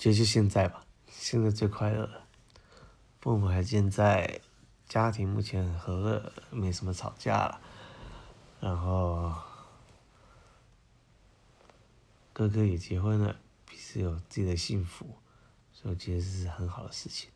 就就现在吧，现在最快乐了，父母还健在，家庭目前很和乐，没什么吵架了，然后，哥哥也结婚了，彼此有自己的幸福，所以觉得是很好的事情。